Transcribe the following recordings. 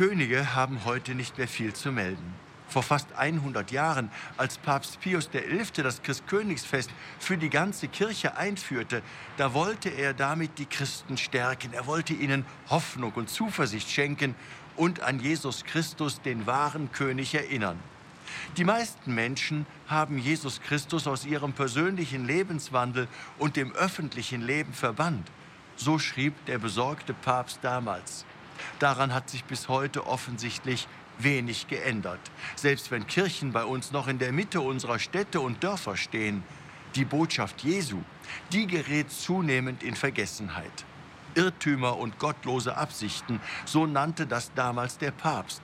Könige haben heute nicht mehr viel zu melden. Vor fast 100 Jahren, als Papst Pius XI. das Christkönigsfest für die ganze Kirche einführte, da wollte er damit die Christen stärken. Er wollte ihnen Hoffnung und Zuversicht schenken und an Jesus Christus, den wahren König, erinnern. Die meisten Menschen haben Jesus Christus aus ihrem persönlichen Lebenswandel und dem öffentlichen Leben verbannt. So schrieb der besorgte Papst damals. Daran hat sich bis heute offensichtlich wenig geändert. Selbst wenn Kirchen bei uns noch in der Mitte unserer Städte und Dörfer stehen, die Botschaft Jesu, die gerät zunehmend in Vergessenheit. Irrtümer und gottlose Absichten, so nannte das damals der Papst.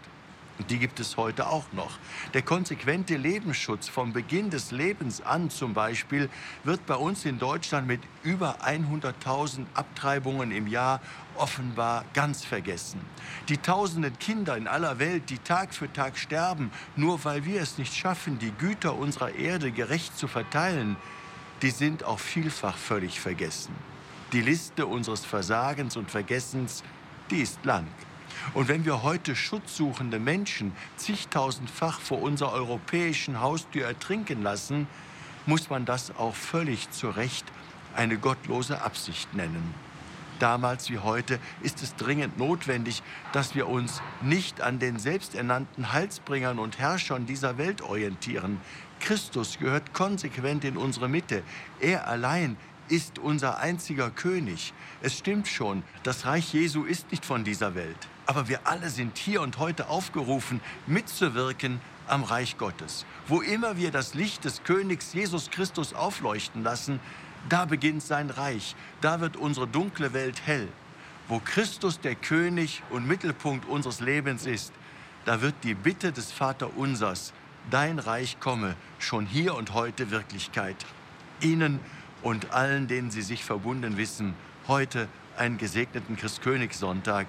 Die gibt es heute auch noch. Der konsequente Lebensschutz vom Beginn des Lebens an zum Beispiel wird bei uns in Deutschland mit über 100.000 Abtreibungen im Jahr offenbar ganz vergessen. Die tausenden Kinder in aller Welt, die Tag für Tag sterben, nur weil wir es nicht schaffen, die Güter unserer Erde gerecht zu verteilen, die sind auch vielfach völlig vergessen. Die Liste unseres Versagens und Vergessens, die ist lang. Und wenn wir heute schutzsuchende Menschen zigtausendfach vor unserer europäischen Haustür ertrinken lassen, muss man das auch völlig zu Recht eine gottlose Absicht nennen. Damals wie heute ist es dringend notwendig, dass wir uns nicht an den selbsternannten Halsbringern und Herrschern dieser Welt orientieren. Christus gehört konsequent in unsere Mitte. Er allein ist unser einziger König. Es stimmt schon, das Reich Jesu ist nicht von dieser Welt. Aber wir alle sind hier und heute aufgerufen, mitzuwirken am Reich Gottes. Wo immer wir das Licht des Königs Jesus Christus aufleuchten lassen, da beginnt sein Reich. Da wird unsere dunkle Welt hell. Wo Christus der König und Mittelpunkt unseres Lebens ist, da wird die Bitte des Vaterunsers, dein Reich komme, schon hier und heute Wirklichkeit. Ihnen und allen, denen Sie sich verbunden wissen, heute einen gesegneten Christkönigssonntag.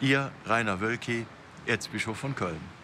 Ihr Rainer Wölki, Erzbischof von Köln.